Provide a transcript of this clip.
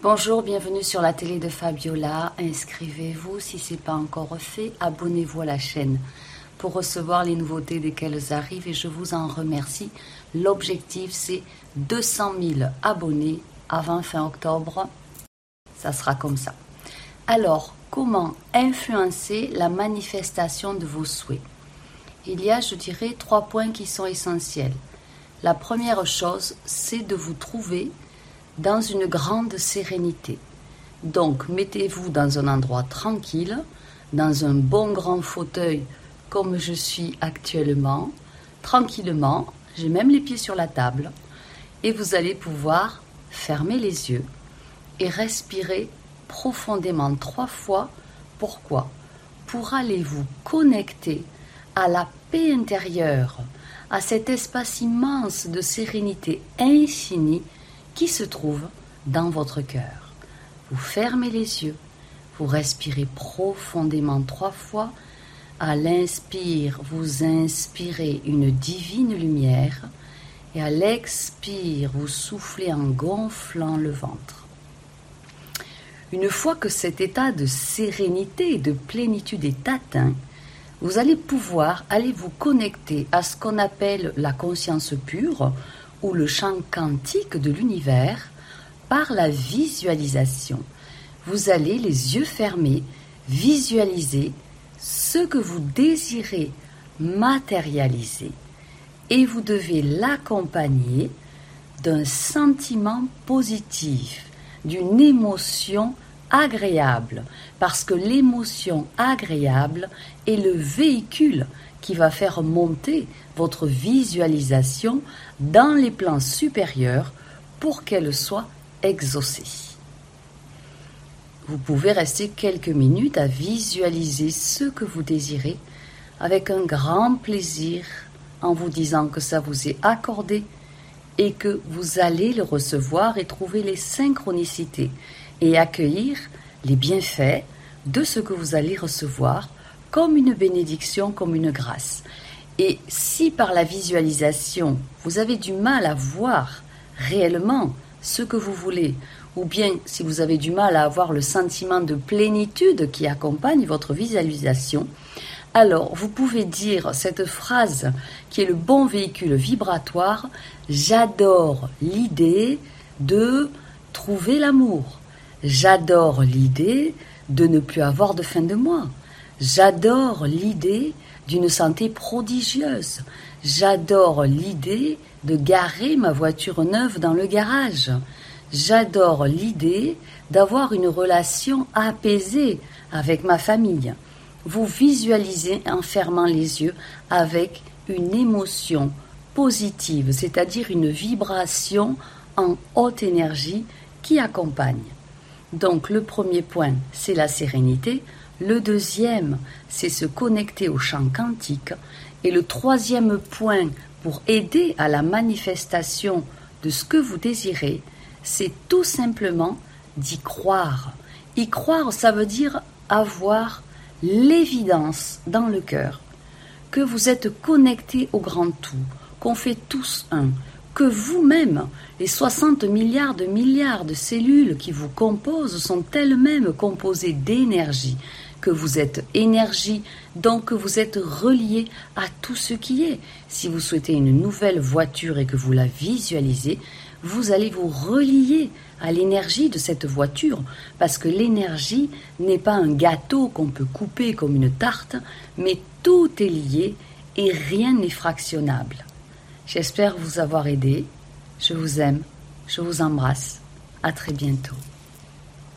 Bonjour, bienvenue sur la télé de Fabiola. Inscrivez-vous si ce n'est pas encore fait. Abonnez-vous à la chaîne pour recevoir les nouveautés dès qu'elles arrivent et je vous en remercie. L'objectif c'est 200 000 abonnés avant fin octobre. Ça sera comme ça. Alors, comment influencer la manifestation de vos souhaits? Il y a, je dirais, trois points qui sont essentiels. La première chose, c'est de vous trouver dans une grande sérénité. Donc, mettez-vous dans un endroit tranquille, dans un bon grand fauteuil comme je suis actuellement, tranquillement, j'ai même les pieds sur la table, et vous allez pouvoir fermer les yeux et respirer profondément trois fois. Pourquoi? Pour aller vous connecter à la paix intérieure, à cet espace immense de sérénité infinie qui se trouve dans votre cœur. Vous fermez les yeux, vous respirez profondément trois fois. À l'inspire, vous inspirez une divine lumière et à l'expire, vous soufflez en gonflant le ventre. Une fois que cet état de sérénité et de plénitude est atteint, vous allez pouvoir aller vous connecter à ce qu'on appelle la conscience pure ou le champ quantique de l'univers par la visualisation. Vous allez, les yeux fermés, visualiser ce que vous désirez matérialiser et vous devez l'accompagner d'un sentiment positif, d'une émotion agréable, parce que l'émotion agréable est le véhicule qui va faire monter votre visualisation dans les plans supérieurs pour qu'elle soit exaucée. Vous pouvez rester quelques minutes à visualiser ce que vous désirez avec un grand plaisir en vous disant que ça vous est accordé et que vous allez le recevoir et trouver les synchronicités et accueillir les bienfaits de ce que vous allez recevoir comme une bénédiction, comme une grâce. Et si par la visualisation, vous avez du mal à voir réellement ce que vous voulez, ou bien si vous avez du mal à avoir le sentiment de plénitude qui accompagne votre visualisation, alors vous pouvez dire cette phrase qui est le bon véhicule vibratoire, j'adore l'idée de trouver l'amour, j'adore l'idée de ne plus avoir de fin de mois, j'adore l'idée d'une santé prodigieuse. J'adore l'idée de garer ma voiture neuve dans le garage. J'adore l'idée d'avoir une relation apaisée avec ma famille. Vous visualisez en fermant les yeux avec une émotion positive, c'est-à-dire une vibration en haute énergie qui accompagne. Donc le premier point, c'est la sérénité. Le deuxième, c'est se connecter au champ quantique. Et le troisième point pour aider à la manifestation de ce que vous désirez, c'est tout simplement d'y croire. Y croire, ça veut dire avoir l'évidence dans le cœur que vous êtes connecté au grand tout, qu'on fait tous un, que vous-même, les 60 milliards de milliards de cellules qui vous composent sont elles-mêmes composées d'énergie, que vous êtes énergie, donc que vous êtes relié à tout ce qui est. Si vous souhaitez une nouvelle voiture et que vous la visualisez, vous allez vous relier à l'énergie de cette voiture, parce que l'énergie n'est pas un gâteau qu'on peut couper comme une tarte, mais tout est lié et rien n'est fractionnable. J'espère vous avoir aidé. Je vous aime. Je vous embrasse. À très bientôt.